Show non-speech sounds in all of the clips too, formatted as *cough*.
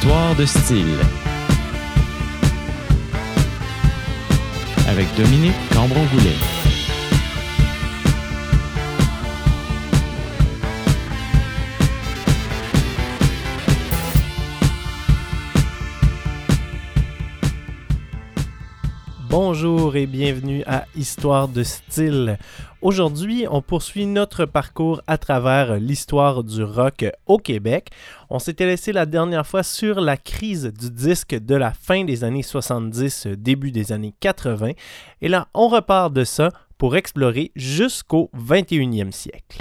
Histoire de style. Avec Dominique Cambron-Goulet. Bonjour et bienvenue à Histoire de style. Aujourd'hui, on poursuit notre parcours à travers l'histoire du rock au Québec. On s'était laissé la dernière fois sur la crise du disque de la fin des années 70, début des années 80. Et là, on repart de ça pour explorer jusqu'au 21e siècle.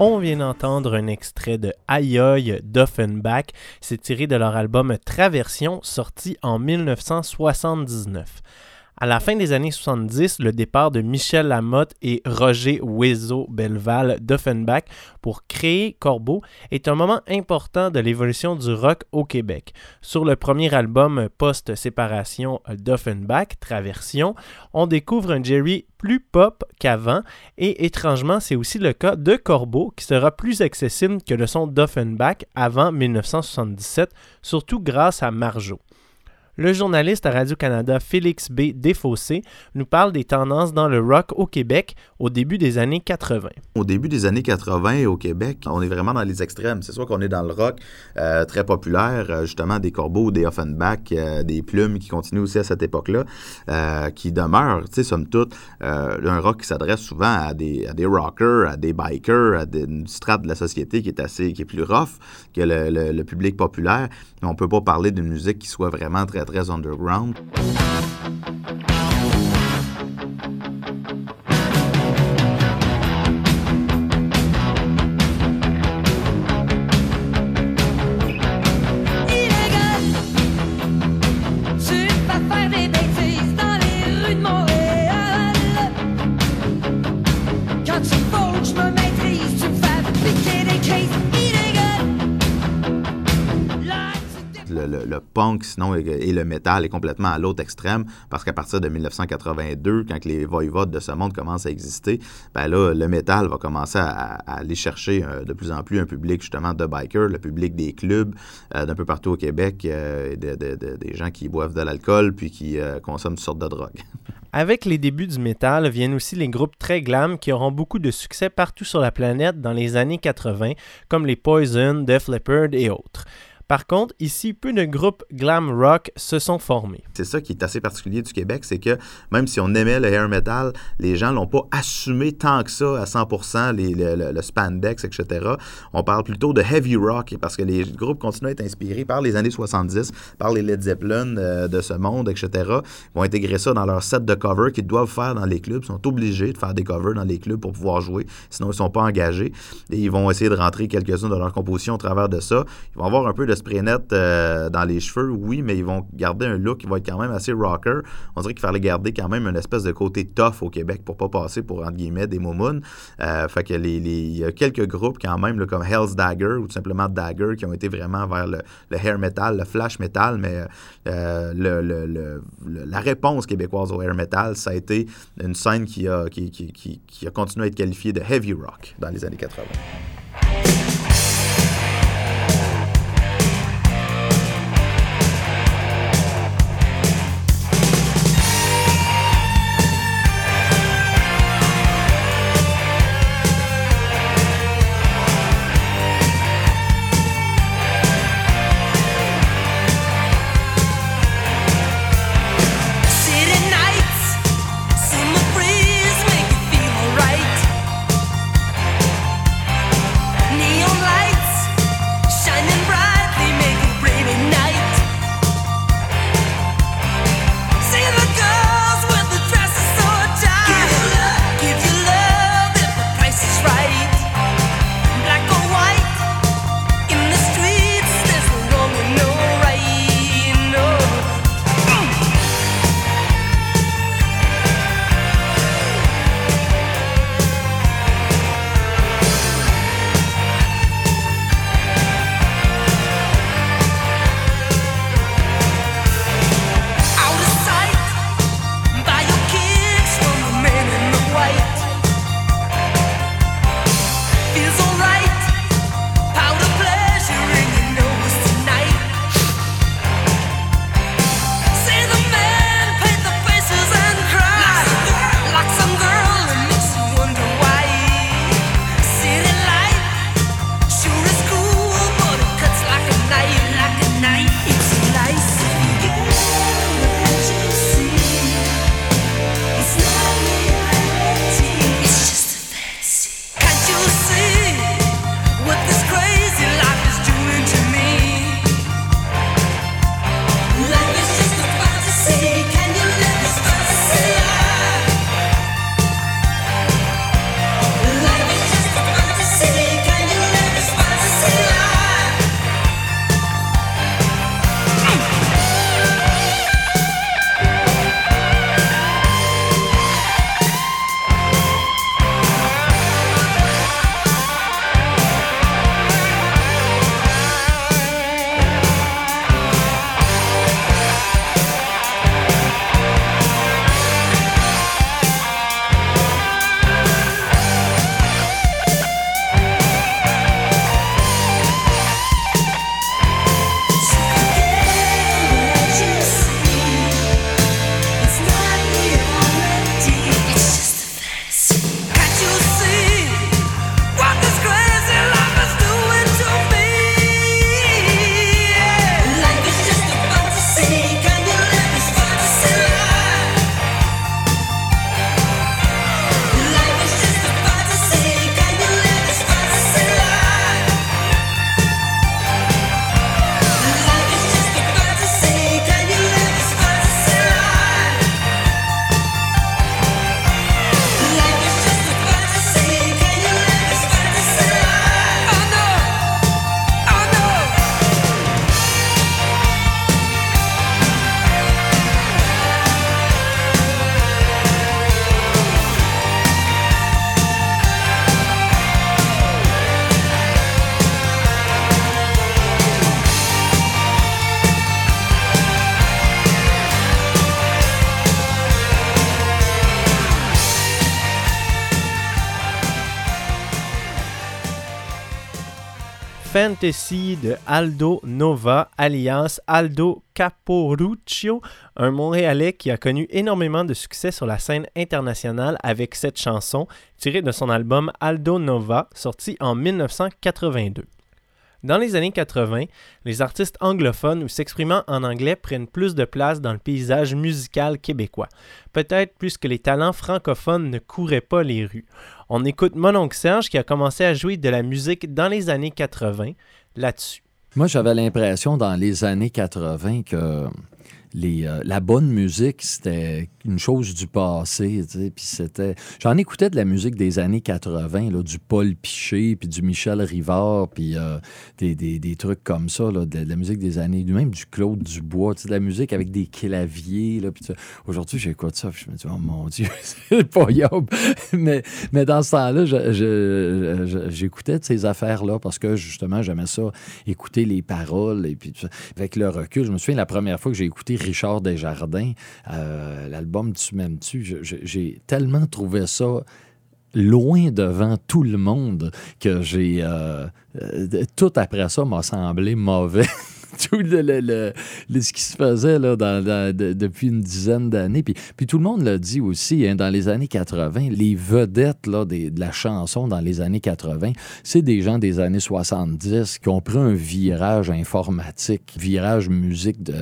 On vient d'entendre un extrait de Aïe d'Offenbach. C'est tiré de leur album Traversion, sorti en 1979. À la fin des années 70, le départ de Michel Lamotte et Roger Ouiseau Belval d'Offenbach pour créer Corbeau est un moment important de l'évolution du rock au Québec. Sur le premier album post-séparation d'Offenbach, Traversion, on découvre un Jerry plus pop qu'avant et étrangement, c'est aussi le cas de Corbeau qui sera plus accessible que le son d'Offenbach avant 1977, surtout grâce à Marjo. Le journaliste à Radio-Canada Félix B. Desfossés nous parle des tendances dans le rock au Québec au début des années 80. Au début des années 80 au Québec, on est vraiment dans les extrêmes. C'est soit qu'on est dans le rock euh, très populaire, euh, justement des corbeaux, des Offenbach, euh, des plumes qui continuent aussi à cette époque-là, euh, qui demeurent, tu sais, somme toute, un rock qui s'adresse souvent à des, à des rockers, à des bikers, à des, une strate de la société qui est assez, qui est plus rough que le, le- le public populaire. On peut pas parler d'une musique qui soit vraiment très, très underground. Sinon, et, le métal est complètement à l'autre extrême, parce qu'à partir de 1982, quand les voivodes de ce monde commencent à exister, ben là, le métal va commencer à, aller chercher euh, de plus en plus un public, justement, de bikers, le public des clubs, euh, d'un peu partout au Québec, euh, des gens qui boivent de l'alcool, puis qui euh, consomment toutes sortes de drogues. *laughs* Avec les débuts du métal viennent aussi les groupes très glam qui auront beaucoup de succès partout sur la planète dans les années 80, comme les Poison, Def Leppard et autres. Par contre, ici, peu de groupes glam rock se sont formés. C'est ça qui est assez particulier du Québec, c'est que même si on aimait le hair metal, les gens l'ont pas assumé tant que ça à 100%, les, le, spandex, etc. On parle plutôt de heavy rock parce que les groupes continuent à être inspirés par les années 70, par les Led Zeppelin euh, de ce monde, etc. Ils vont intégrer ça dans leur set de covers qu'ils doivent faire dans les clubs. Ils sont obligés de faire des covers dans les clubs pour pouvoir jouer, sinon ils sont pas engagés. Et ils vont essayer de rentrer quelques-uns de leur composition au travers de ça. Ils vont avoir un peu de spray net euh, dans les cheveux, oui, mais ils vont garder un look qui va être quand même assez rocker. On dirait qu'il fallait garder quand même une espèce de côté tough au Québec pour pas passer pour, entre guillemets, des moumounes. Euh, fait que les, il y a quelques groupes quand même, comme Hell's Dagger ou tout simplement Dagger, qui ont été vraiment vers le, hair metal, le flash metal, mais euh, la réponse québécoise au hair metal, ça a été une scène qui a continué à être qualifiée de heavy rock dans les années 80. Fantasy de Aldo Nova, alias Aldo Caporuccio, un Montréalais qui a connu énormément de succès sur la scène internationale avec cette chanson, tirée de son album Aldo Nova, sorti en 1982. Dans les années 80, les artistes anglophones ou s'exprimant en anglais prennent plus de place dans le paysage musical québécois, peut-être puisque les talents francophones ne couraient pas les rues. On écoute Mon oncle Serge qui a commencé à jouer de la musique dans les années 80 là-dessus. Moi, j'avais l'impression dans les années 80 que euh, la bonne musique, c'était une chose du passé. J'en écoutais de la musique des années 80, là, du Paul Piché, puis du Michel Rivard, puis euh, des, trucs comme ça, de, la musique des années. Même du Claude Dubois, de la musique avec des claviers. Aujourd'hui, j'écoute ça, puis je me dis, oh mon Dieu, *laughs* c'est pas mais, mais dans ce temps-là, j'écoutais de ces affaires-là parce que justement, j'aimais ça, écouter les paroles. Avec le recul, je me souviens la première fois que j'ai écouté Richard Desjardins, euh, l'album Tu m'aimes-tu, j'ai tellement trouvé ça loin devant tout le monde que j'ai euh, euh, tout après ça m'a semblé mauvais *laughs* tout le, le- le- ce qui se faisait là, depuis une dizaine d'années. Puis, puis tout le monde l'a dit aussi, hein, dans les années 80, les vedettes là, de la chanson dans les années 80, c'est des gens des années 70 qui ont pris un virage informatique, virage musique de,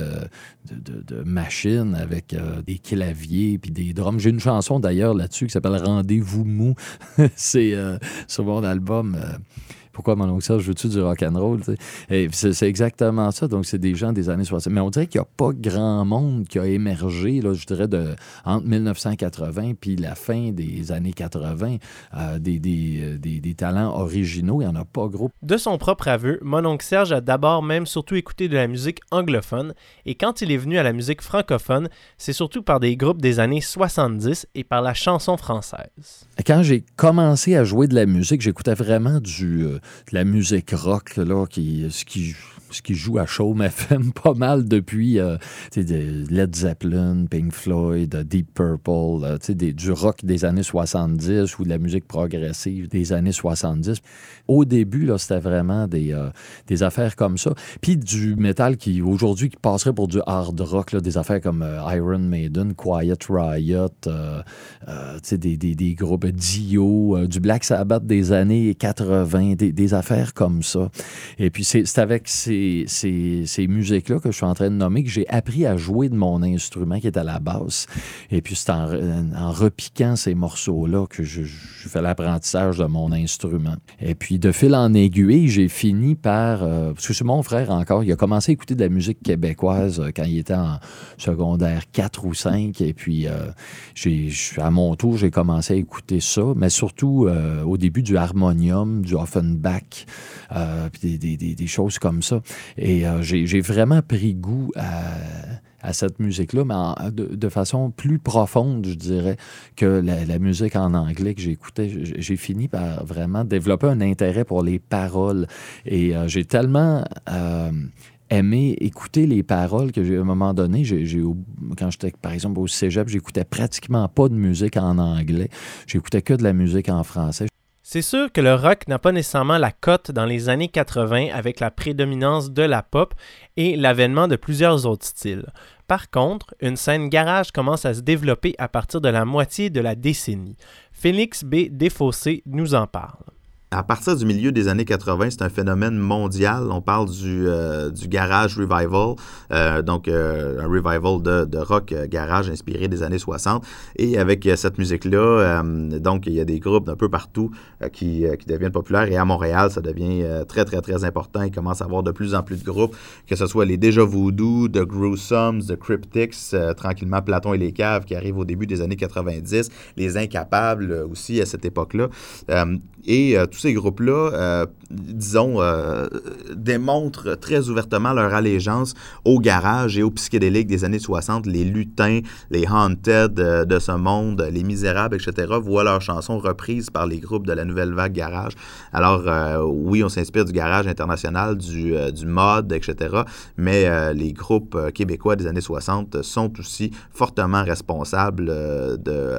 de, de- de machine avec euh, des claviers puis des drums. J'ai une chanson d'ailleurs là-dessus qui s'appelle Rendez-vous mou. *laughs* c'est euh, sur mon album. euh, pourquoi mon oncle Serge, veux-tu du rock'n'roll? Et C'est exactement ça. Donc, c'est des gens des années 60. Mais on dirait qu'il n'y a pas grand monde qui a émergé, là, je dirais, de, entre 1980 puis la fin des années 80, euh, des, des, euh, des- des talents originaux. Il n'y en a pas gros. De son propre aveu, mon oncle Serge a d'abord même surtout écouté de la musique anglophone, et quand il est venu à la musique francophone, c'est surtout par des groupes des années 70 et par la chanson française. Quand j'ai commencé à jouer de la musique, j'écoutais vraiment du, euh, la musique rock, là, qui, ce, qui, ce qui joue à Chaume FM *laughs* pas mal depuis euh, Led Zeppelin, Pink Floyd, euh, Deep Purple, euh, des- du rock des années 70 ou de la musique progressive des années 70. Au début, c'était vraiment des, euh, des affaires comme ça. Puis du métal qui, aujourd'hui, qui passerait pour du hard rock, là, des affaires comme Iron Maiden, Quiet Riot, des, des, des groupes Dio, du Black Sabbath des années 80, des, des affaires comme ça. Et puis c'est avec ces, ces, ces musiques-là que je suis en train de nommer que j'ai appris à jouer de mon instrument qui est à la basse. Et puis c'est en, repiquant ces morceaux-là que je, fais l'apprentissage de mon instrument. Et puis de fil en aiguille, j'ai fini par... euh, parce que c'est mon frère encore, il a commencé à écouter de la musique québécoise euh, quand il était en secondaire 4 ou 5. Et puis euh, à mon tour, j'ai commencé à écouter ça, mais surtout au début du harmonium, du Offenbach, euh, des, choses comme ça. Et euh, j'ai, vraiment pris goût à, cette musique-là, mais de, façon plus profonde, je dirais, que la, musique en anglais que j'écoutais. J'ai, fini par vraiment développer un intérêt pour les paroles. Et euh, j'ai tellement... aimé écouter les paroles que j'ai à un moment donné, j'ai- quand j'étais par exemple au cégep, j'écoutais pratiquement pas de musique en anglais. J'écoutais que de la musique en français. C'est sûr que le rock n'a pas nécessairement la cote dans les années 80 avec la prédominance de la pop et l'avènement de plusieurs autres styles. Par contre, une scène garage commence à se développer à partir de la moitié de la décennie. Félix B. Desfossés nous en parle. À partir du milieu des années 80, c'est un phénomène mondial. On parle du, euh, du garage revival, euh, donc euh, un revival de, de rock garage inspiré des années 60. Et avec cette musique-là, donc il y a des groupes d'un peu partout qui, qui deviennent populaires. Et à Montréal, ça devient très, très, très important. Il commence à avoir de plus en plus de groupes, que ce soit les Déjà Voodoo, The Gruesomes, The Cryptics, tranquillement Platon et les Caves qui arrivent au début des années 90, les Incapables aussi à cette époque-là. Et tous ces groupes-là, euh, disons, euh, démontrent très ouvertement leur allégeance au garage et au psychédélique des années 60. Les lutins, les haunted euh, de ce monde, les misérables, etc., voient leurs chansons reprises par les groupes de la nouvelle vague garage. Alors, oui, on s'inspire du garage international, du, du mod, etc., mais les groupes québécois des années 60 sont aussi fortement responsables de,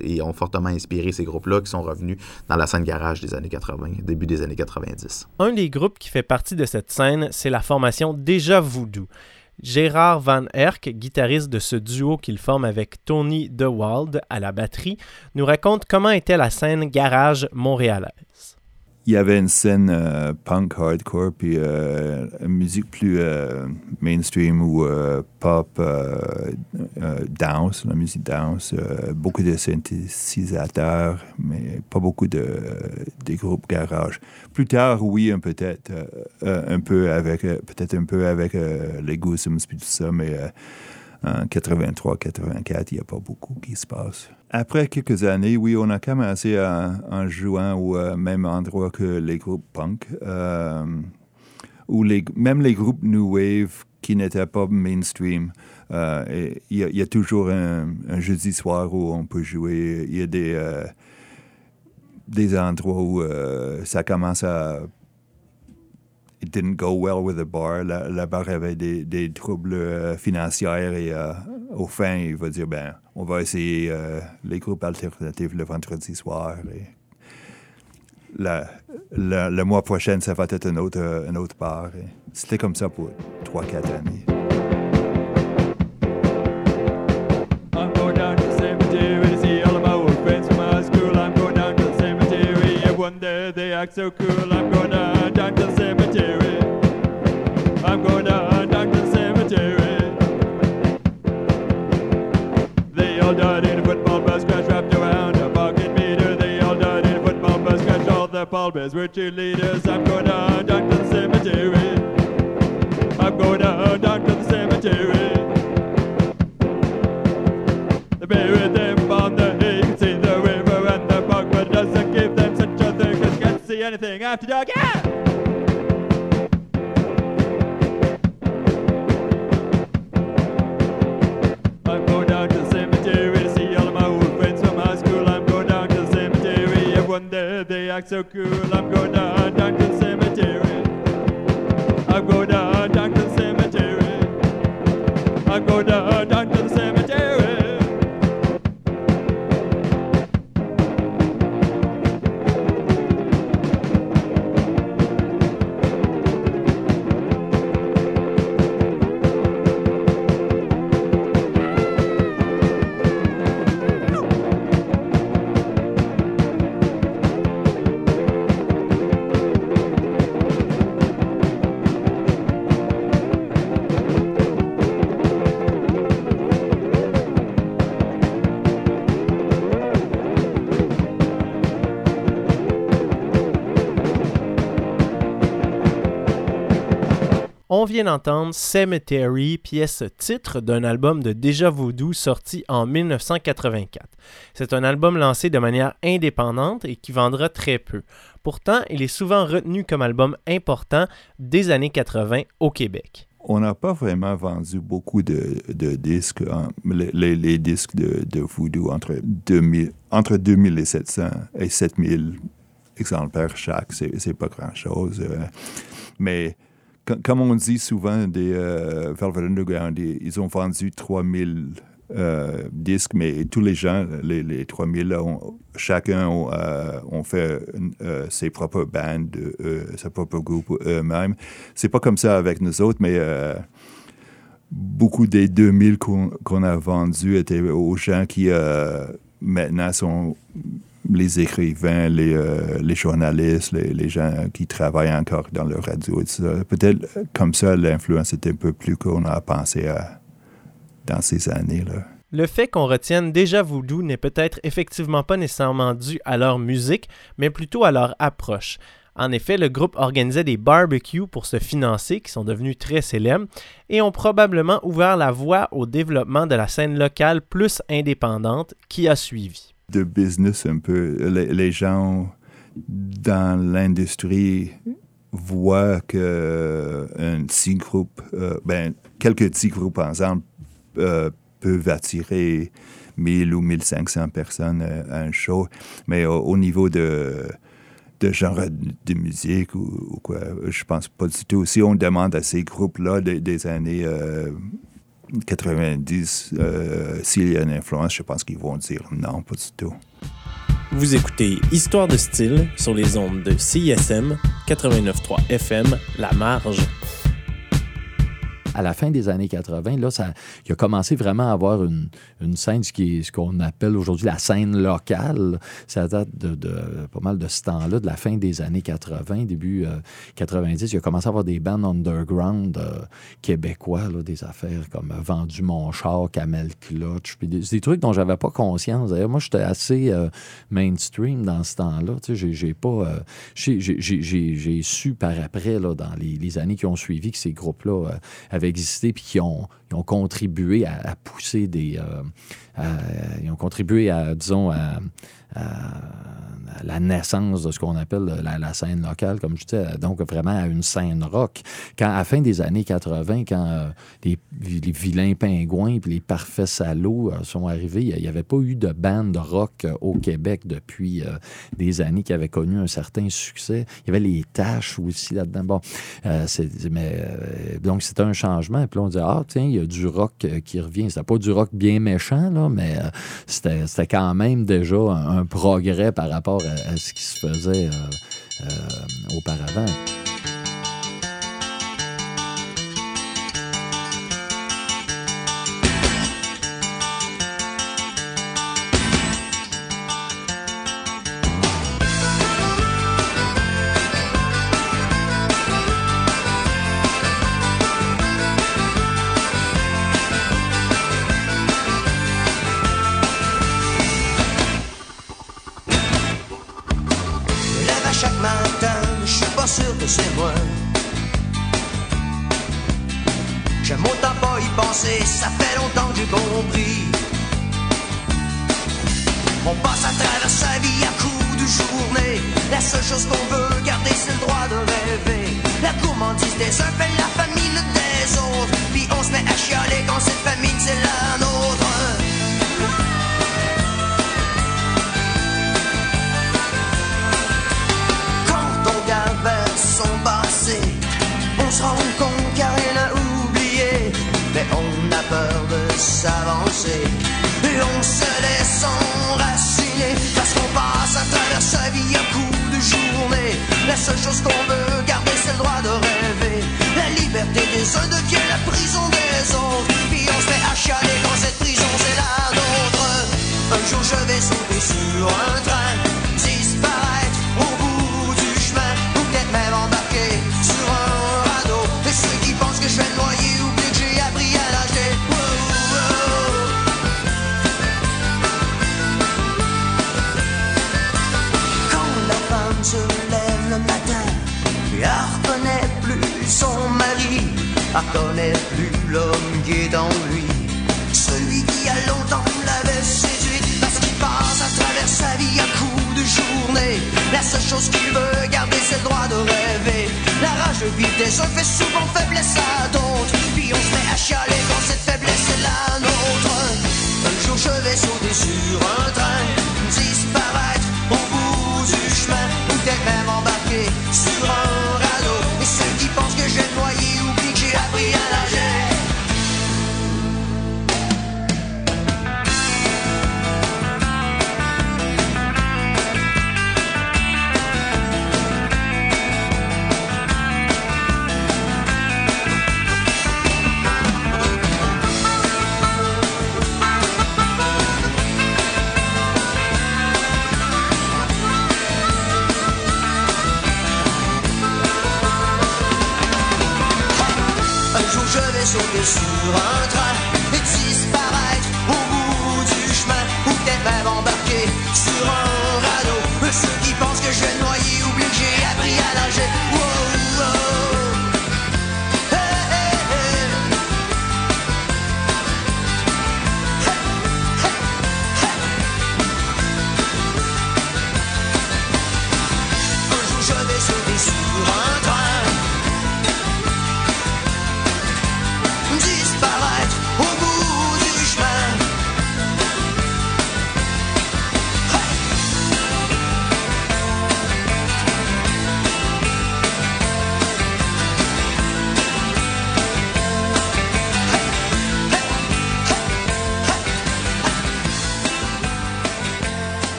et ont fortement inspiré ces groupes-là qui sont revenus dans la scène garage des années années 80, début des années 90. Un des groupes qui fait partie de cette scène, c'est la formation Déjà Voodoo. Gérard Van Herk, guitariste de ce duo qu'il forme avec Tony DeWald à la batterie, nous raconte comment était la scène garage montréalaise. Il y avait une scène euh, punk hardcore puis euh, une musique plus euh, mainstream ou pop dance, la musique dance, beaucoup de synthétisateurs, mais pas beaucoup de des groupes garage. Plus tard, oui, peut-être un peu avec peut-être un peu avec les puis tout ça, mais en 83-84, il n'y a pas beaucoup qui se passe. Après quelques années, oui, on a commencé en, en jouant au euh, même endroit que les groupes punk, euh, ou les, même les groupes New Wave qui n'étaient pas mainstream. Euh, Il y, a- toujours un, jeudi soir où on peut jouer. Il y a des, euh, des endroits où ça commence à it didn't go well with the bar. La, la bar avait des, des troubles euh, financiers et euh, au fin, il va dire ben, on va essayer euh, les groupes alternatifs le vendredi soir. Et la- la- le mois prochain, ça va être un autre, autre bar. C'était comme ça pour 3-4 années. So cool. I'm going down, I'm going down, down to the cemetery. They all died in a football bus crash wrapped around a parking meter. They all died in a football bus crash. All their pallbearers were cheerleaders. I'm going down, down to the cemetery. I'm going down, down to the cemetery. They buried them on the hill. You can see the river and the park, but it doesn't give them such a thing 'cause you can't see anything after dark. Yeah! Act so cool. I'm going down, down to the cemetery. I'm going down, down to the cemetery. I'm going down, down to the cemetery. On vient d'entendre Cemetery, pièce titre d'un album de Déjà Voodoo sorti en 1984. C'est un album lancé de manière indépendante et qui vendra très peu. Pourtant, il est souvent retenu comme album important des années 80 au Québec. On n'a pas vraiment vendu beaucoup de, disques, hein. les, disques de, de Voodoo entre 2000, entre 2700 et 7000 exemplaires chaque, c'est pas grand-chose. euh. mais comme on dit souvent des euh, Velvet Underground, ils ont vendu 3000 euh, disques, mais tous les gens, les, les 3000, là, ont- chacun ont, euh, fait euh, ses propres bandes, euh, ses propres groupes eux-mêmes. C'est pas comme ça avec nous autres, mais beaucoup des 2000 qu'on a vendus étaient aux gens qui maintenant sont les écrivains, les, euh, journalistes, les, gens qui travaillent encore dans le radio et. Peut-être euh, comme ça, l'influence était un peu plus qu'on a pensé à, dans ces années-là. Le fait qu'on retienne déjà Voodoo n'est peut-être effectivement pas nécessairement dû à leur musique, mais plutôt à leur approche. En effet, le groupe organisait des barbecues pour se financer, qui sont devenus très célèbres, et ont probablement ouvert la voie au développement de la scène locale plus indépendante qui a suivi. De business un peu. Les, gens dans l'industrie voient que un petit groupe, euh, ben, quelques petits groupes ensemble euh, peuvent attirer 1000 ou 1500 personnes euh, à un show. Mais au, au niveau de, de genre de musique ou, ou quoi, je pense pas du tout. Si on demande à ces groupes-là des, années euh, 90, euh, s'il y a une influence, je pense qu'ils vont dire non, pas du tout. Vous écoutez Histoire de style sur les ondes de CISM 89.3 FM La Marge. À la fin des années 80, là, ça, il a commencé vraiment à avoir une, une scène, ce qu'on appelle aujourd'hui la scène locale. Ça date de, pas mal de ce temps-là, de la fin des années 80, début euh, 90. Il a commencé à avoir des bands underground euh, québécois, là, des affaires comme euh, Vendu mon char, Camel Clutch, puis des, trucs dont j'avais pas conscience. D'ailleurs, moi, j'étais assez euh, mainstream dans ce temps-là. Tu sais, j'ai- pas... euh, j'ai- su par après, là, dans les, années qui ont suivi, que ces groupes-là euh, avaient existé puis qui ont, ont contribué à, pousser des. euh, ils ont contribué à, disons, à la naissance de ce qu'on appelle la, scène locale, comme je disais, donc vraiment à une scène rock. Quand, à la fin des années 80, quand euh, les, vilains pingouins puis les parfaits salauds euh, sont arrivés, il n'y avait pas eu de bande rock euh, au Québec depuis des années qui avaient connu un certain succès. Il y avait les tâches aussi là-dedans. Bon, mais, donc c'était un changement. Puis là, on disait, ah, tiens, il y a du rock qui revient. C'était pas du rock bien méchant, là, mais c'était c'était quand même déjà un progrès par rapport à, ce qui se faisait euh, euh, auparavant.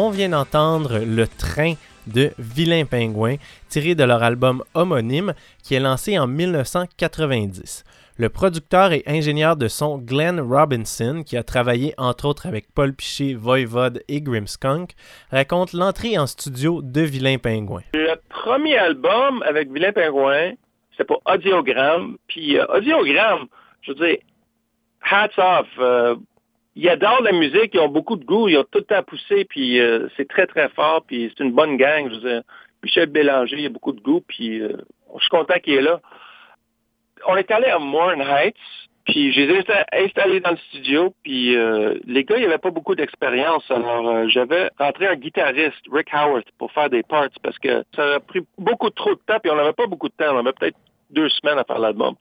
On vient d'entendre Le Train de Vilain Pingouin, tiré de leur album homonyme qui est lancé en 1990. Le producteur et ingénieur de son Glenn Robinson, qui a travaillé entre autres avec Paul Piché, Voivode et Grimmskunk, raconte l'entrée en studio de Vilain Pingouin. Le premier album avec Vilain Pingouin, c'était pour Audiogramme. Puis euh, Audiogramme, je veux dire, hats off. euh, ils adorent la musique, ils ont beaucoup de goût, ils ont tout temps poussé, puis euh, c'est très, très fort, puis c'est une bonne gang. Je veux dire, Michel Bélanger, il a beaucoup de goût, puis euh, je suis content qu'il est là. On est allé à Morn Heights, puis j'ai insta- installé dans le studio, puis euh, les gars, il n'y avait pas beaucoup d'expérience. Alors, euh, j'avais rentré un guitariste, Rick Howard, pour faire des parts, parce que ça a pris beaucoup trop de temps, puis on n'avait pas beaucoup de temps. On avait peut-être deux semaines à faire l'album.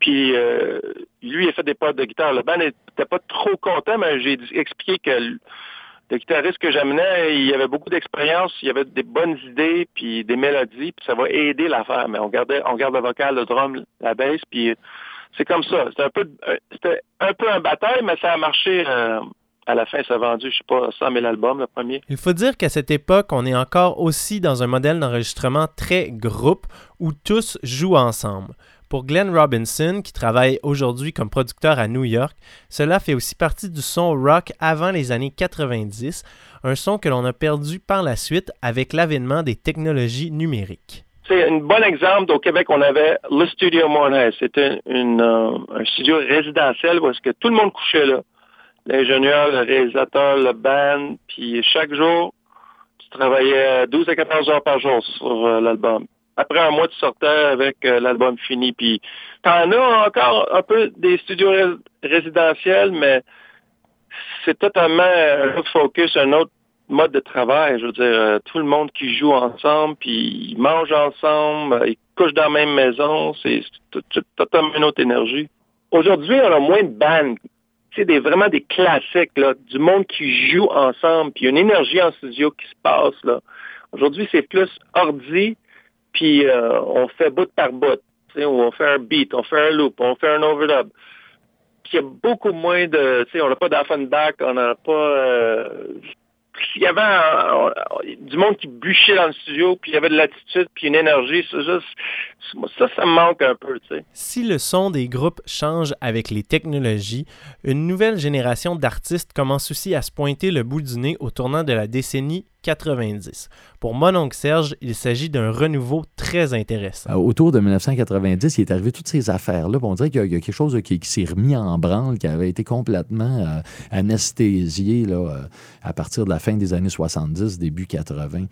Puis euh, lui, il a fait des parts de guitare. Le band n'était pas trop content, mais j'ai expliqué que le, guitariste que j'amenais, il avait beaucoup d'expérience, il avait des bonnes idées, puis des mélodies, puis ça va aider l'affaire. Mais on gardait, on garde le vocal, le drum, la basse, puis c'est comme ça. C'était un peu, euh, un peu un bataille, mais ça a marché. euh, à la fin, ça a vendu, je sais pas, 100 000 albums, le premier. Il faut dire qu'à cette époque, on est encore aussi dans un modèle d'enregistrement très groupe où tous jouent ensemble. Pour Glenn Robinson, qui travaille aujourd'hui comme producteur à New York, cela fait aussi partie du son rock avant les années 90, un son que l'on a perdu par la suite avec l'avènement des technologies numériques. C'est un bon exemple. Au Québec, on avait le Studio Montréal. C'était euh, un studio résidentiel où est-ce que tout le monde couchait là. L'ingénieur, le réalisateur, le band. Puis chaque jour, tu travaillais 12 à 14 heures par jour sur euh, l'album. Après un mois, tu sortais avec euh, l'album fini. Puis t'en as encore un peu des studios ré- résidentiels, mais c'est totalement un autre focus, un autre mode de travail. Je veux dire, euh, tout le monde qui joue ensemble, puis ils mangent ensemble, euh, ils couchent dans la même maison, c'est c'est totalement une autre énergie. Aujourd'hui, on a moins de bandes. Sais, des, vraiment des classiques, là, du monde qui joue ensemble, puis une énergie en studio qui se passe. Aujourd'hui, c'est plus ordi, puis euh, on fait bout par bout. Sais, on fait un beat, on fait un loop, on fait un overdub. Puis il y a beaucoup moins de... Tu sais, on n'a pas d'Offenbach, on n'a pas... euh, il y avait du monde qui bûchait dans le studio, puis il y avait de l'attitude, puis une énergie. Ça, ça, ça me manque un peu, tu sais. Si le son des groupes change avec les technologies, une nouvelle génération d'artistes commence aussi à se pointer le bout du nez au tournant de la décennie 90. Pour Mononcle Serge, il s'agit d'un renouveau très intéressant. Euh, Autour de 1990, il est arrivé toutes ces affaires-là. On dirait qu'il y, a- quelque chose qui, qui s'est remis en branle, qui avait été complètement euh, anesthésié là, euh, à partir de la fin des années 70, début 80.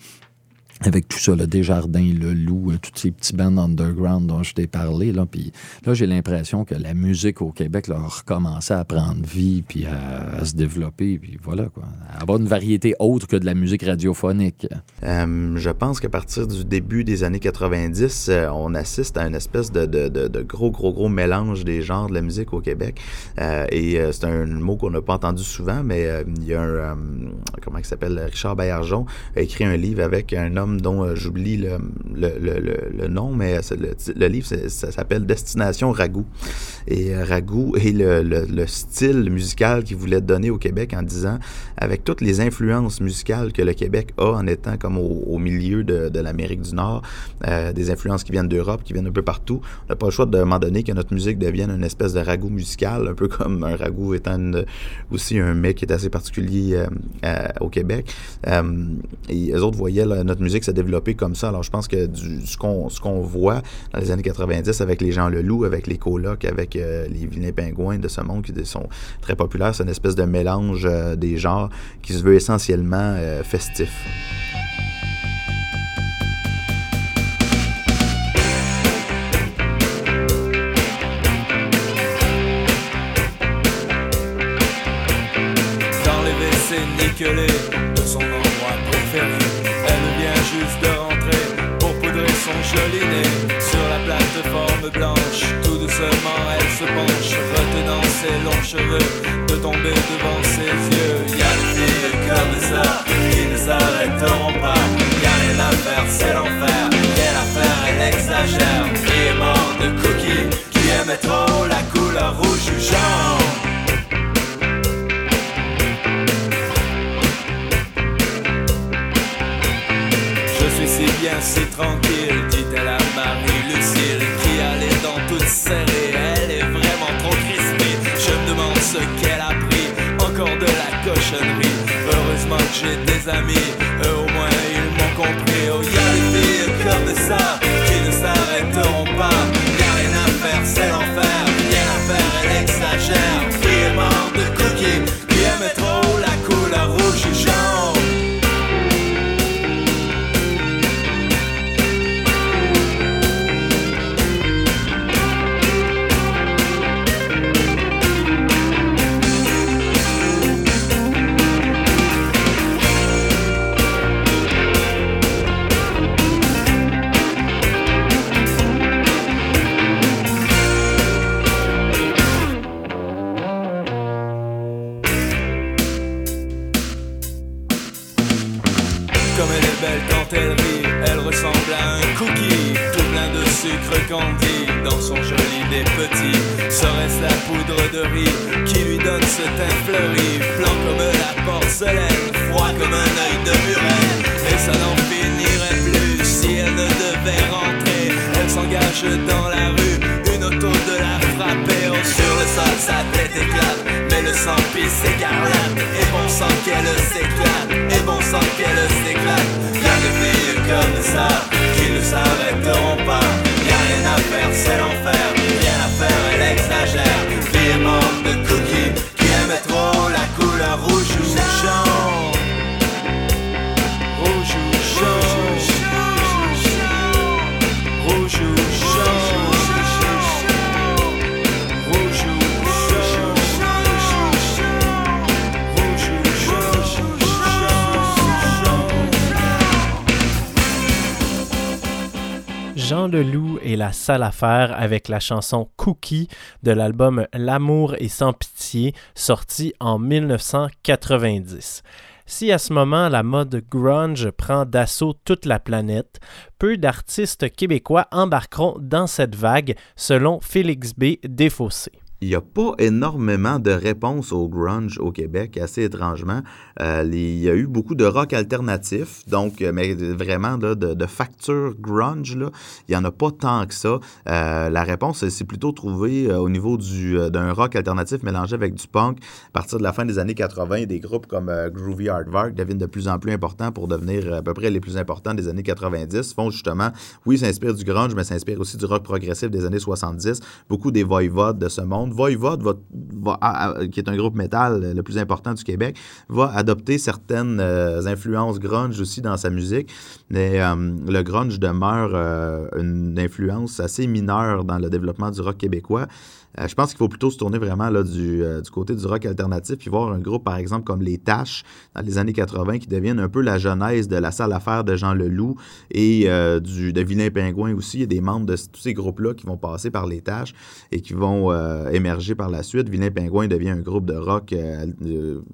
Avec tout ça, le Desjardins, le Loup, euh, tous ces petits bands underground dont je t'ai parlé. Là, puis là, j'ai l'impression que la musique au Québec là, a recommencé à prendre vie, puis à, se développer, puis voilà, quoi. À avoir une variété autre que de la musique radiophonique. Euh, je pense qu'à partir du début des années 90, euh, on assiste à une espèce de, de- de- gros, gros, gros mélange des genres de la musique au Québec. Et c'est un mot qu'on n'a pas entendu souvent, mais il y a un, comment il s'appelle, Richard Baillargeon, a écrit un livre avec un homme dont euh, j'oublie le, nom, mais c'est le, livre, ça s'appelle Destination Ragout. Et euh, Ragout est le, le- le style musical qu'il voulait donner au Québec en disant, avec toutes les influences musicales que le Québec a en étant comme au, milieu de, l'Amérique du Nord, euh, des influences qui viennent d'Europe, qui viennent un peu partout, on n'a pas le choix de moment donné que notre musique devienne une espèce de ragoût musical, un peu *laughs* comme un ragoût étant aussi un mec qui est assez particulier euh, euh, au Québec. Euh, et les autres voyaient notre musique se développer comme ça. Alors je pense que du, ce qu'on voit dans les années 90 avec les gens le loup, avec les colocs, avec euh, les vilains pingouins de ce monde qui sont très populaires, c'est une espèce de mélange euh, des genres qui se veut essentiellement euh, festif. dans les de son endroit sur la plateforme blanche. Tout doucement, elle se penche, retenant ses longs cheveux, de tomber devant ses yeux. Y'a des filles comme ça qui ne s'arrêteront pas. Y'a rien à c'est l'enfer. Quelle affaire, elle exagère. Qui est mort de cookies, qui aimait trop la couleur rouge ou jaune. si bien, si tranquille Heureusement que j'ai des amis, eux au moins ils m'ont compris. Oh, y a des filles comme ça Et la sale affaire avec la chanson Cookie de l'album L'amour est sans pitié sorti en 1990. Si à ce moment la mode grunge prend d'assaut toute la planète, peu d'artistes québécois embarqueront dans cette vague selon Félix B. Desfossés. Il n'y a pas énormément de réponses au grunge au Québec, assez étrangement. Euh, il y a eu beaucoup de rock alternatif, donc, euh, mais vraiment de, facture grunge, il n'y en a pas tant que ça. Euh, la réponse, c'est plutôt trouvé euh, au niveau du, d'un rock alternatif mélangé avec du punk. À partir de la fin des années 80, des groupes comme Groovy Hardvark deviennent de plus en plus importants pour devenir à peu près les plus importants des années 90. Font justement, oui, s'inspirent du grunge, mais s'inspirent aussi du rock progressif des années 70. Beaucoup des Voivod de ce monde. Voivod, va, va- a- a- qui est un groupe métal euh, le plus important du Québec, va adopter certaines euh, influences grunge aussi dans sa musique. Mais euh, le grunge demeure euh, une influence assez mineure dans le développement du rock québécois. Euh, je pense qu'il faut plutôt se tourner vraiment là, du, du côté du rock alternatif puis voir un groupe, par exemple, comme Les Taches dans les années 80 qui deviennent un peu la genèse de la salle affaire de Jean Leloup et du, de Vilain Pingouin aussi. Il y a des membres de tous ces groupes-là qui vont passer par Les Taches et qui vont émerger par la suite. Vilain Pingouin devient un groupe de rock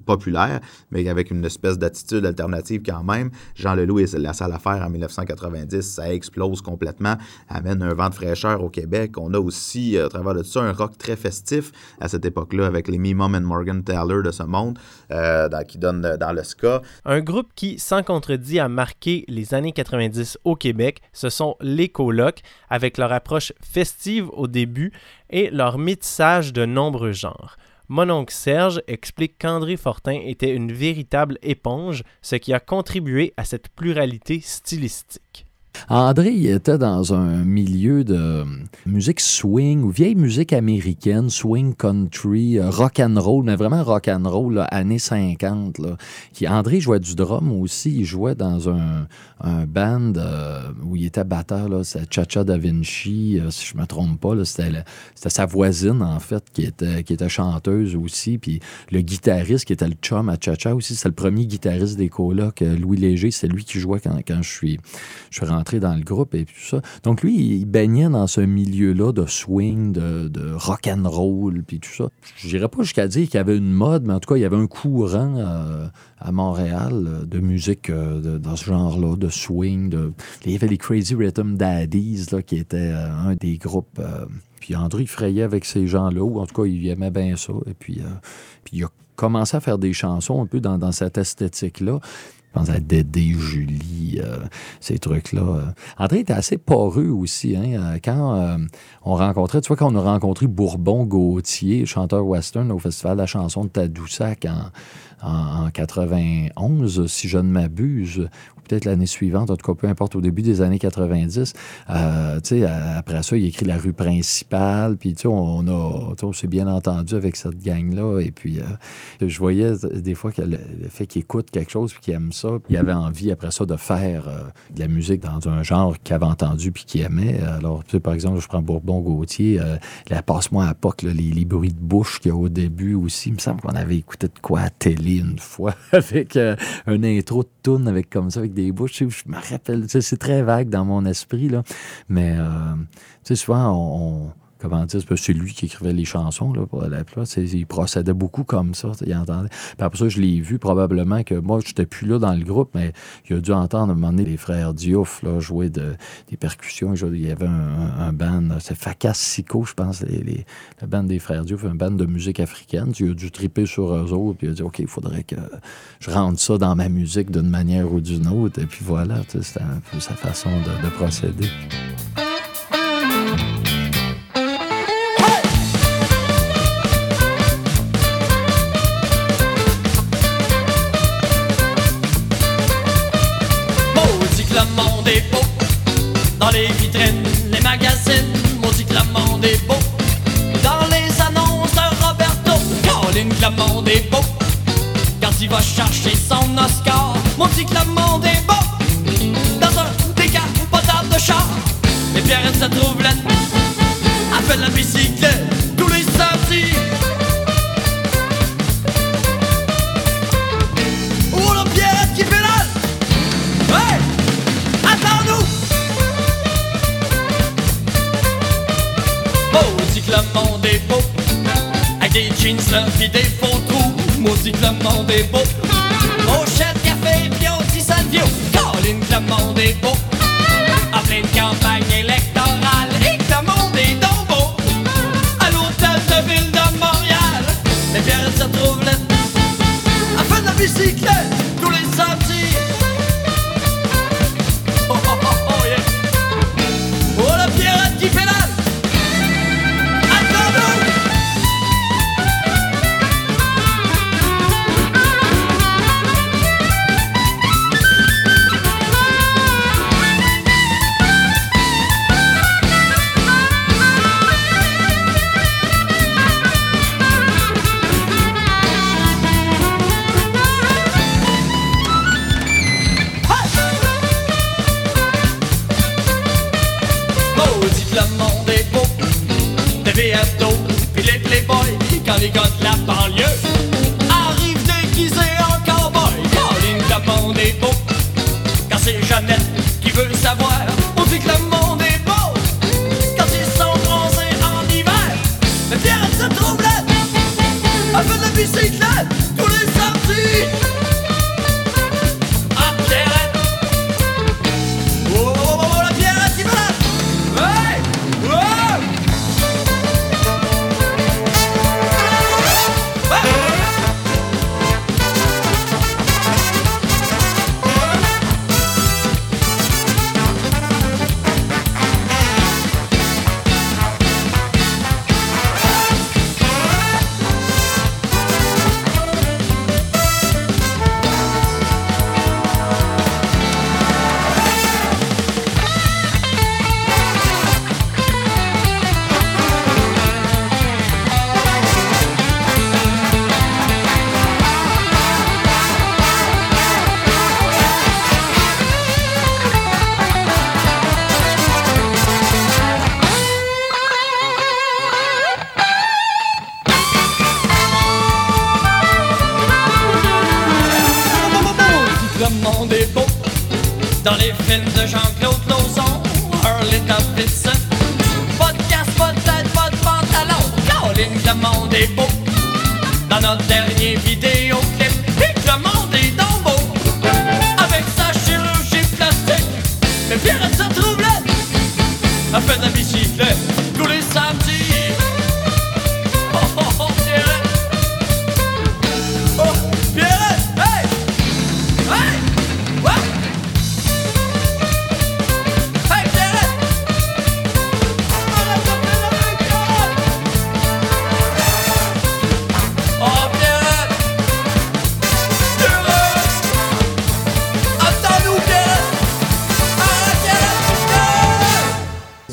populaire, mais avec une espèce d'attitude alternative quand même. Jean Leloup et la salle en 1990, ça explose complètement, amène un vent de fraîcheur au Québec. On a aussi, euh, à travers de un rock très festif à cette époque-là avec les Me Mom and Morgan Taylor de ce monde, euh, qui donne euh, dans le ska. Un groupe qui, sans contredit, a marqué les années 90 au Québec, ce sont les colocs, avec leur approche festive au début et leur métissage de nombreux genres. Mon Serge explique qu'André Fortin était une véritable éponge, ce qui a contribué à cette pluralité stylistique. André était dans un milieu de musique swing ou vieille musique américaine, swing country, euh, rock and roll, mais vraiment rock and roll, années 50. Là. Qui, André jouait du drum aussi. Il jouait dans un, band euh, où il était batteur. C'est Chacha Da Vinci, euh, si je me trompe pas. C'était, sa voisine, en fait, qui était, chanteuse aussi. Puis le guitariste qui était le chum à Chacha aussi, c'est le premier guitariste des colocs, Louis Léger. C'est lui qui jouait quand, quand je suis je suis rentré dans le groupe et tout ça. Donc lui, il baignait dans ce milieu-là de swing, de, de rock and roll, puis tout ça. Je dirais pas jusqu'à dire qu'il y avait une mode, mais en tout cas, il y avait un courant euh, à Montréal euh, de musique euh, dans ce genre-là, de swing. De... Il y avait les Crazy Rhythm Daddies, là, qui était un des groupes. puis André, frayait avec ces gens-là, ou en tout cas, il aimait bien ça. Et puis, puis il a commencé à faire des chansons un peu dans, dans cette esthétique-là. Pense à Dédé, Julie, euh, ces trucs-là. Euh. André était assez poreux aussi. Hein, euh, quand on rencontrait, tu vois, quand on a rencontré Bourbon Gauthier, chanteur western au Festival de la chanson de Tadoussac en, en, en 91, si je ne m'abuse, ou peut-être l'année suivante, en tout cas, peu importe, au début des années 90. Euh, après ça, il écrit La rue principale, puis on a, on s'est bien entendu avec cette gang-là, et puis euh, je voyais des fois fait qu'il écoute quelque chose, puis qu'il aime ça, puis il avait envie après ça de faire euh, de la musique dans un genre qu'il avait entendu, puis qu'il aimait. Alors, par exemple, je prends Bourbon Gauthier, euh, la Passe-moi à POC, les, les bruits de bouche qu'il y a au début aussi. Il me semble qu'on avait écouté de quoi à télé une fois, *laughs* avec euh, un intro de tourne avec comme ça, avec des bouches. Je me rappelle, c'est très vague dans mon esprit, là. Mais, euh, tu sais, souvent, on- C'est lui qui écrivait les chansons là, pour la Il procédait beaucoup comme ça. Il entendait. Puis après ça, je l'ai vu probablement que moi, je n'étais plus là dans le groupe, mais il a dû entendre à un moment donné les frères Diouf là, jouer de, des percussions. Il y avait un, band, c'est Facas Sico, je pense, le band des frères Diouf, un band de musique africaine. Il a dû triper sur eux autres, puis il a dit OK, il faudrait que je rentre ça dans ma musique d'une manière ou d'une autre. Et puis voilà, c'était un peu sa façon de procéder. Dans les vitrines, les magazines Maudit que est beau Dans les annonces de Roberto Caroline que le monde est beau Quand il va chercher son Oscar Maudit que le est beau Dans un décapotable de char Les Pierrettes se trouvent là Appelle la bicyclette jeans là pis des faux trous Maudit le monde est beau. Au chef de café au petit salvio Caroline que le monde est beau. En pleine campagne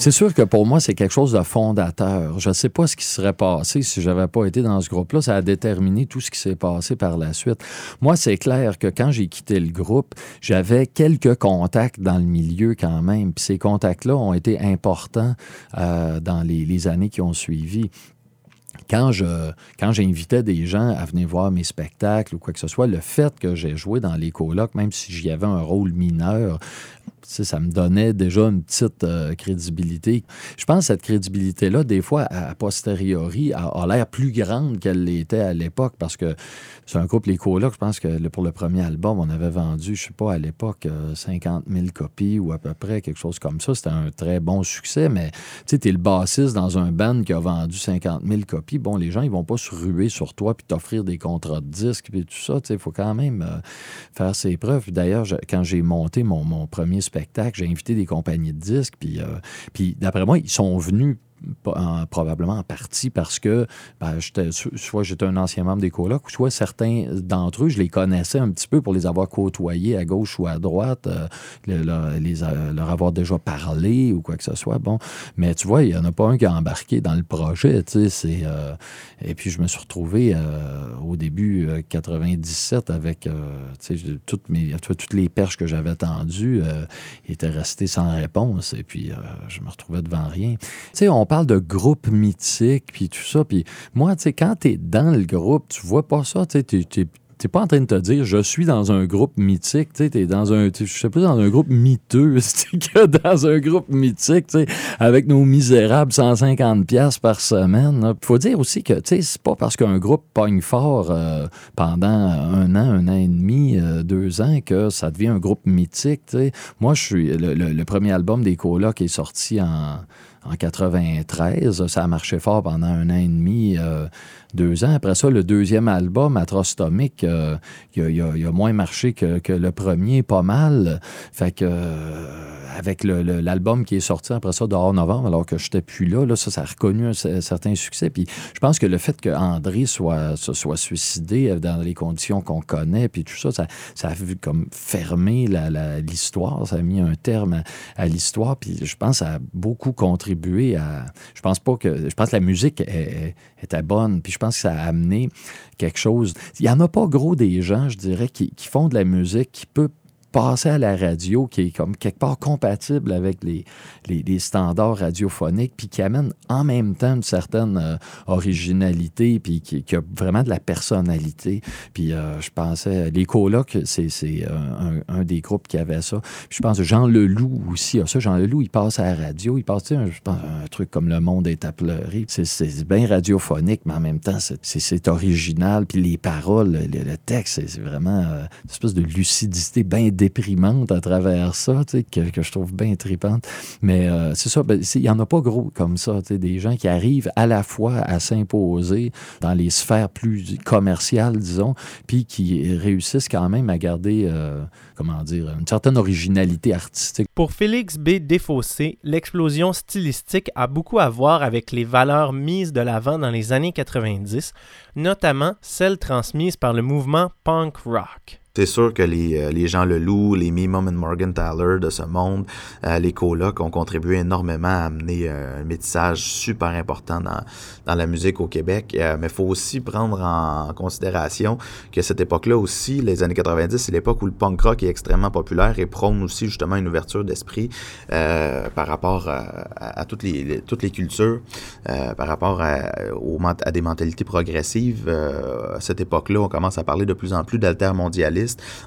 C'est sûr que pour moi, c'est quelque chose de fondateur. Je ne sais pas ce qui serait passé si j'avais pas été dans ce groupe-là. Ça a déterminé tout ce qui s'est passé par la suite. Moi, c'est clair que quand j'ai quitté le groupe, j'avais quelques contacts dans le milieu quand même. Ces contacts-là ont été importants euh, dans les, années qui ont suivi quand je quand j'invitais des gens à venir voir mes spectacles ou quoi que ce soit, le fait que j'ai joué dans les colocs, même si j'y avais un rôle mineur, ça me donnait déjà une petite euh, crédibilité. Je pense que cette crédibilité-là, des fois, à posteriori, a, a l'air plus grande qu'elle l'était à l'époque parce que c'est un groupe, les colocs, je pense que pour le premier album, on avait vendu, je sais pas, à l'époque, euh, 50 000 copies ou à peu près, quelque chose comme ça. C'était un très bon succès, mais tu sais, le bassiste dans un band qui a vendu 50 000 copies. Bon, les gens, ils vont pas se ruer sur toi puis t'offrir des contrats de disques puis tout ça. Tu sais, il faut quand même euh, faire ses preuves. D'ailleurs, quand j'ai monté mon, premier spectacle, j'ai invité des compagnies de disques. Puis, euh, puis d'après moi, ils sont venus en- probablement en partie parce que ben, soit j'étais un ancien membre des colocs, soit certains d'entre eux, je les connaissais un petit peu pour les avoir côtoyés à gauche ou à droite, euh, le- le- les, euh, leur avoir déjà parlé ou quoi que ce soit. Bon, mais tu vois, il n'y en a pas un qui a embarqué dans le projet. Tu euh, et puis je me suis retrouvé au début euh, 97 avec toutes, mes, toutes les perches que j'avais tendues étaient restées sans réponse. Et puis je me retrouvais devant rien. Tu sais, on parle de groupe mythique, puis tout ça. Puis moi, tu sais, quand tu es dans le groupe, tu vois pas ça. Tu sais, t'es- pas en train de te dire, je suis dans un groupe mythique, tu sais, dans un, je sais plus, dans un groupe miteux, *laughs* que dans un groupe mythique, tu sais, avec nos misérables 150 pièces par semaine. là. Faut dire aussi que, tu sais, c'est pas parce qu'un groupe pogne fort euh, pendant un an, un an et demi, euh, deux ans que ça devient un groupe mythique, tu sais. Moi, je suis, le, le- premier album des colocs est sorti en, en 93. Ça a marché fort pendant un an et demi, euh, deux ans. Après ça, le deuxième album, Atrostomic, euh, il a moins marché que, que le premier, pas mal. Fait que euh, avec l'album qui est sorti après ça, dehors novembre, alors que je n'étais plus là, là, ça, a reconnu un, cer- certain succès. Puis je pense que le fait que André soit, se soit suicidé euh, dans les conditions qu'on connaît, puis tout ça, ça, a vu comme fermer l'histoire, ça a mis un terme à, l'histoire, puis je pense que ça a beaucoup contribué à... Je pense pas que... Je pense la musique était bonne, puis je pense que ça a amené quelque chose... Il y en a pas gros des gens, je dirais, qui, qui font de la musique qui peut passer à la radio, qui est comme quelque part compatible avec les, les, standards radiophoniques, puis qui amène en même temps une certaine euh, originalité, puis qui, a vraiment de la personnalité. Puis euh, je pensais, les colocs, c'est euh, un, un des groupes qui avait ça. Je pense que Jean Leloup aussi a ça. Jean Leloup, il passe à la radio, il passe, un, je pense, un truc comme Le Monde est à pleurer. C'est- bien radiophonique, mais en même temps, c'est- original. Puis les paroles, le, texte, c'est c'est vraiment euh, une espèce de lucidité bien déprimante à travers ça, que, je trouve bien tripante. Mais euh, c'est ça, ben, il n'y en a pas gros comme ça, des gens qui arrivent à la fois à s'imposer dans les sphères plus commerciales, disons, puis qui réussissent quand même à garder, euh, comment dire, une certaine originalité artistique. Pour Félix B. Desfossés, l'explosion stylistique a beaucoup à voir avec les valeurs mises de l'avant dans les années 90, notamment celles transmises par le mouvement punk rock. C'est sûr que les, euh, les gens Leloup, les Mimum et Morgan Tyler de ce monde, euh, les colocs ont contribué énormément à amener euh, un métissage super important dans, dans la musique au Québec. Mais il faut aussi prendre en considération que cette époque-là aussi, les années 90, c'est l'époque où le punk rock est extrêmement populaire et prône aussi justement une ouverture d'esprit par rapport à, toutes, les, toutes les cultures, par rapport à, à des mentalités progressives. À cette époque-là, on commence à parler de plus en plus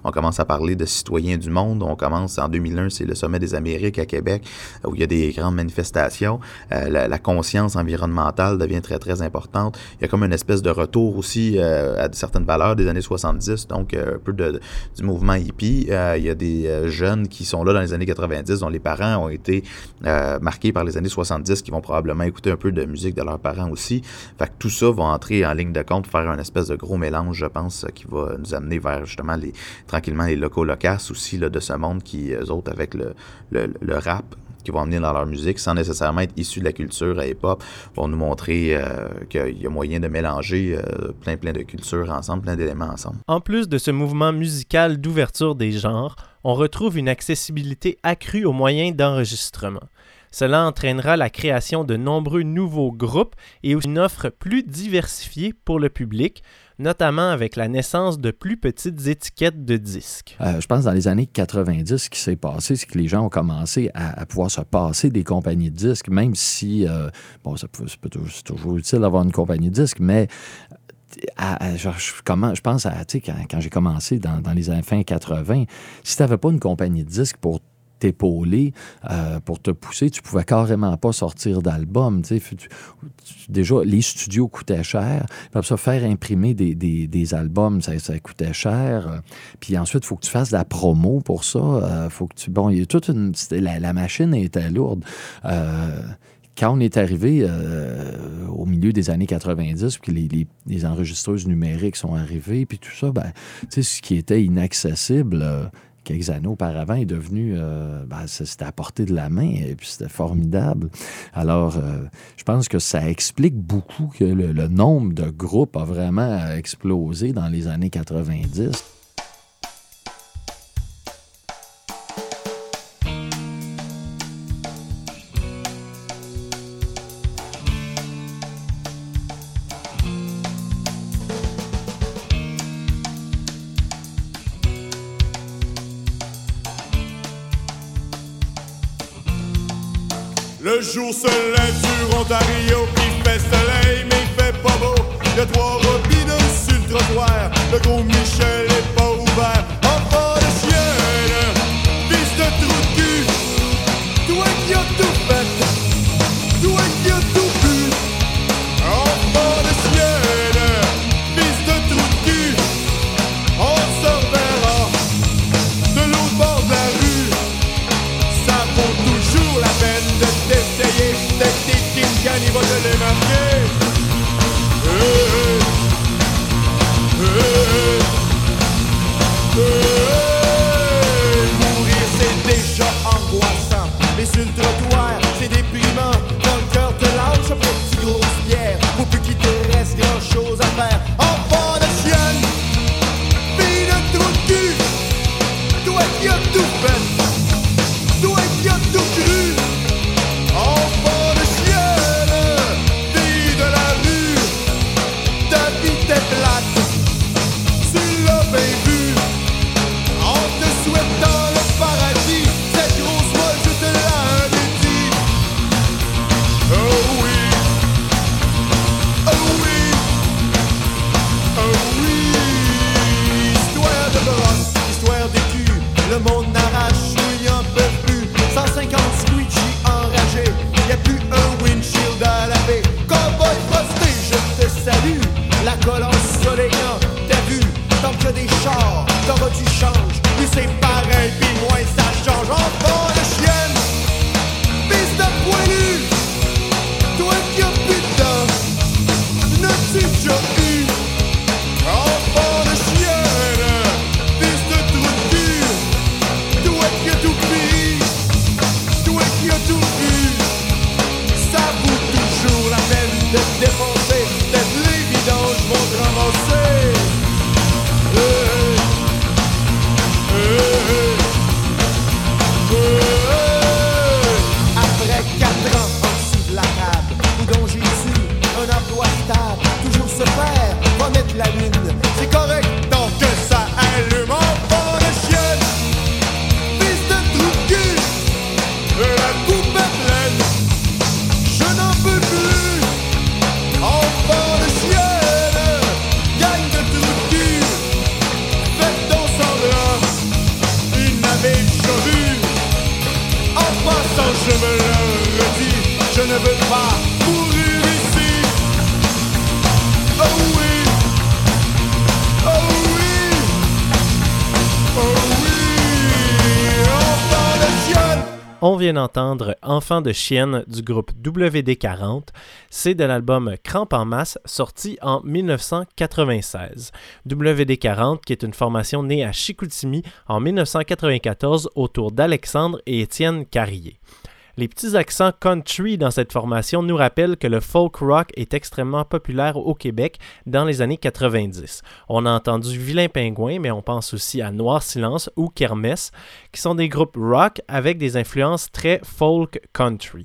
on commence à parler de citoyens du monde, on commence en 2001, c'est le sommet des Amériques à Québec, où il y a des grandes manifestations. Euh, la, conscience environnementale devient très, très importante. Il y a comme une espèce de retour aussi euh, à certaines valeurs des années 70, donc euh, un peu du mouvement hippie. Euh, il y a des euh, jeunes qui sont là dans les années 90, dont les parents ont été euh, marqués par les années 70, qui vont probablement écouter un peu de musique de leurs parents aussi. Fait que tout ça va entrer en ligne de compte, faire un espèce de gros mélange, je pense, qui va nous amener vers justement les tranquillement les locaux locaces aussi là, de ce monde qui, eux autres, avec le, rap, qui vont amener dans leur musique sans nécessairement être issus de la culture à hip-hop, vont nous montrer euh, qu'il y a moyen de mélanger euh, plein plein de cultures ensemble, plein d'éléments ensemble. En plus de ce mouvement musical d'ouverture des genres, on retrouve une accessibilité accrue aux moyens d'enregistrement. Cela entraînera la création de nombreux nouveaux groupes et une offre plus diversifiée pour le public, notamment avec la naissance de plus petites étiquettes de disques. Euh, je pense dans les années 90, ce qui s'est passé, c'est que les gens ont commencé à, pouvoir se passer des compagnies de disques, même si, euh, c'est toujours utile d'avoir une compagnie de disques, mais je, comment, je pense à, quand, j'ai commencé dans, les années fin 80, si tu n'avais pas une compagnie de disques pour t'épauler, euh, pour te pousser, tu pouvais carrément pas sortir d'album. Déjà, les studios coûtaient cher. Faire imprimer des, des- albums, ça, coûtait cher. Euh, Puis ensuite, il faut que tu fasses de la promo pour ça. Euh, faut que tu... Bon, il y a toute une... La, machine était lourde. Quand on est arrivé euh, au milieu des années 90, puis les, enregistreuses numériques sont arrivées, puis tout ça, ben, ce qui était inaccessible euh, quelques années auparavant est devenu, euh, ben, c'était à portée de la main, et puis c'était formidable. Alors, je pense que ça explique beaucoup que le nombre de groupes a vraiment explosé dans les années 90. Jour se lève sur Ontario, d'entendre Enfant de chienne du groupe WD40. C'est de l'album Crampe en masse sorti en 1996. WD40 qui est une formation née à Chicoutimi en 1994 autour d'Alexandre et Étienne Carrier. Les petits accents country dans cette formation nous rappellent que le folk rock est extrêmement populaire au Québec dans les années 90. On a entendu Vilain Pingouin, mais on pense aussi à Noir Silence ou Kermesse, qui sont des groupes rock avec des influences très folk country.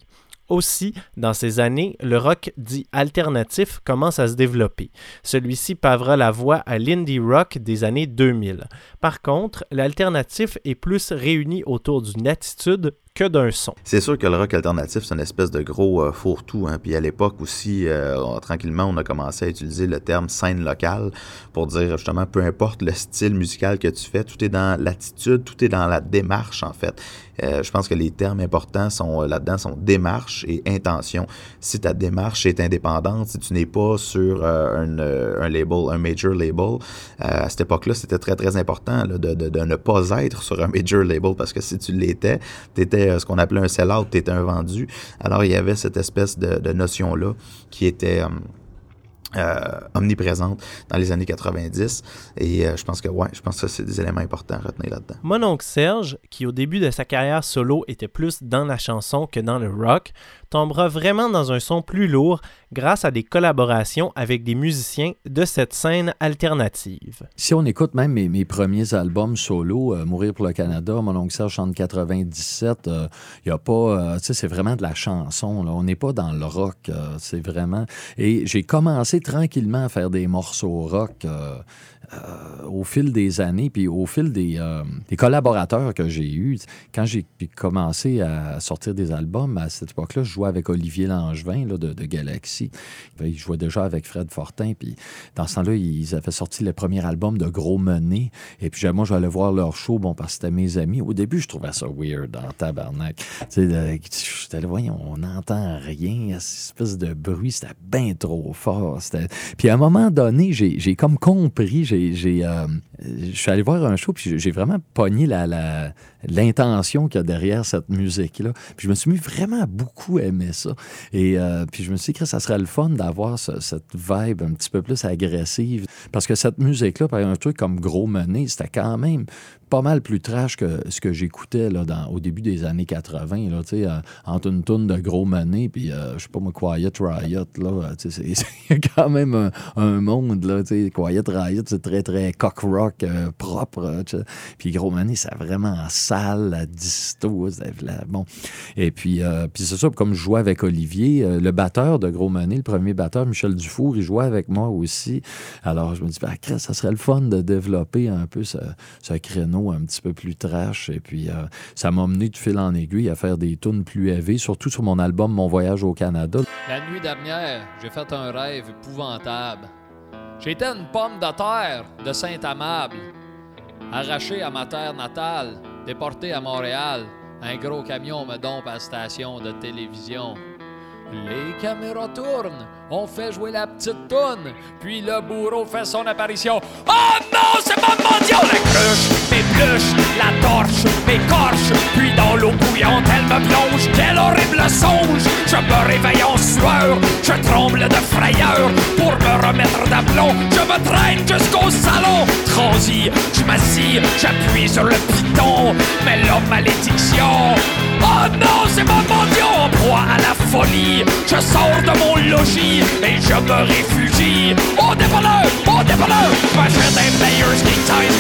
Aussi, dans ces années, le rock dit alternatif commence à se développer. Celui-ci pavera la voie à l'indie rock des années 2000. Par contre, l'alternatif est plus réuni autour d'une attitude que d'un son. C'est sûr que le rock alternatif, c'est une espèce de gros euh, fourre-tout. Hein. Puis à l'époque aussi, euh, tranquillement, on a commencé à utiliser le terme scène locale pour dire justement, peu importe le style musical que tu fais, tout est dans l'attitude, tout est dans la démarche en fait. Euh, je pense que les termes importants sont là-dedans sont démarche et intention. Si ta démarche est indépendante, si tu n'es pas sur un, label, un major label, à cette époque-là, c'était très très important de- de ne pas être sur un major label parce que si tu l'étais, tu étais ce qu'on appelait un sell-out, tu un vendu. Alors il y avait cette espèce de, notion-là qui était... euh, euh, omniprésente dans les années 90 et euh, je pense que ouais je pense que c'est des éléments importants à retenir là-dedans Mon oncle Serge, qui au début de sa carrière solo était plus dans la chanson que dans le rock, tombera vraiment dans un son plus lourd grâce à des collaborations avec des musiciens de cette scène alternative. Si on écoute même mes, premiers albums solo, euh, Mourir pour le Canada, Mon oncle Serge chante 97, il y a pas, euh, tu sais, c'est vraiment de la chanson. là. On n'est pas dans le rock, euh, c'est vraiment. Et j'ai commencé tranquillement à faire des morceaux rock. Euh, au fil des années, puis au fil des, euh, collaborateurs que j'ai eus, quand j'ai commencé à sortir des albums, à cette époque-là, je jouais avec Olivier Langevin là, de, Galaxy. Il jouait déjà avec Fred Fortin, puis dans ce temps-là, ils avaient sorti le premier album de Gros Mené, et puis moi, j'allais voir leur show, bon, parce que c'était mes amis. Au début, je trouvais ça weird, en tabarnak. Euh, j'étais là, voyons, on n'entend rien, cette espèce de bruit, c'était bien trop fort. Puis à un moment donné, j'ai comme compris, j'ai j'ai, euh, je suis allé voir un show, puis j'ai- vraiment pogné la, l'intention qu'il y a derrière cette musique-là. Puis je me suis mis vraiment beaucoup aimer ça. Et euh, puis je me suis dit que ça serait le fun d'avoir ce- cette vibe un petit peu plus agressive. Parce que cette musique-là, par exemple, un truc comme Gros Mené, c'était quand même pas mal plus trash que ce que j'écoutais là, au début des années 80, là, euh, entre une tourne de Gros Mené puis, euh, je sais pas moi, Quiet Riot, là, y a *laughs* quand même un, monde, là, Quiet Riot, c'est très, très cock rock euh, propre, euh, puis Gros Mené, c'est vraiment sale, la disto, bon. Et puis, euh, puis c'est ça, comme je jouais avec Olivier, le batteur de Gros Mené, le premier batteur, Michel Dufour, il jouait avec moi aussi. Alors, je me dis, Chris, ça serait le fun de développer un peu ce, ce créneau un petit peu plus trash. Et puis, ça m'a mené de fil en aiguille à faire des tunes plus élevées, surtout sur mon album Mon voyage au Canada. La nuit dernière, j'ai fait un rêve épouvantable. J'étais une pomme de terre de Saint-Amable, arrachée à ma terre natale, déportée à Montréal. Un gros camion me dompe à la station de télévision. Les caméras tournent, on fait jouer la petite toune, puis le bourreau fait son apparition. Oh non, c'est pas mon Dieu! La cruche m'épluche, la torche m'écorche, puis dans l'eau bouillante elle me plonge. Quel horrible songe! Je me réveille en sueur, je tremble de frayeur. Pour me remettre d'aplomb, je me traîne jusqu'au salon. Transi, je m'assis, j'appuie sur le piton, mais la malédiction. Oh non, c'est pas mon Dieu! En proie à la folie, je sors de mon logis et je me réfugie au dépanneur, au dépanneur. J'achète un Players King Size,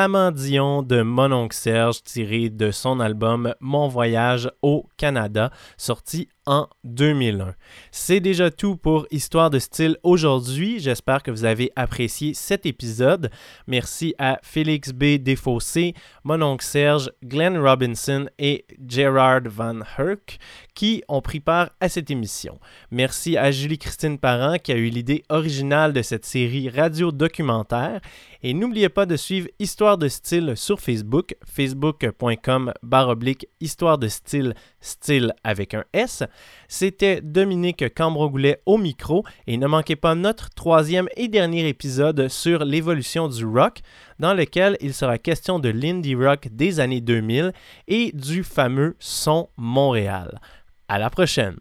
Maman Dion de Mon oncle Serge, tiré de son album Mon voyage au Canada, sorti en 2001. C'est déjà tout pour Histoire de style aujourd'hui. J'espère que vous avez apprécié cet épisode. Merci à Félix B. Desfossés, Mon oncle Serge, Glenn Robinson et Gerard Van Herk qui ont pris part à cette émission. Merci à Julie-Christine Parent qui a eu l'idée originale de cette série radio-documentaire. Et n'oubliez pas de suivre Histoire de style sur Facebook, facebook.com baroblique Histoire de style, style avec un S. C'était Dominique Cambron-Goulet au micro et ne manquez pas notre troisième et dernier épisode sur l'évolution du rock dans lequel il sera question de l'indie rock des années 2000 et du fameux son Montréal. À la prochaine!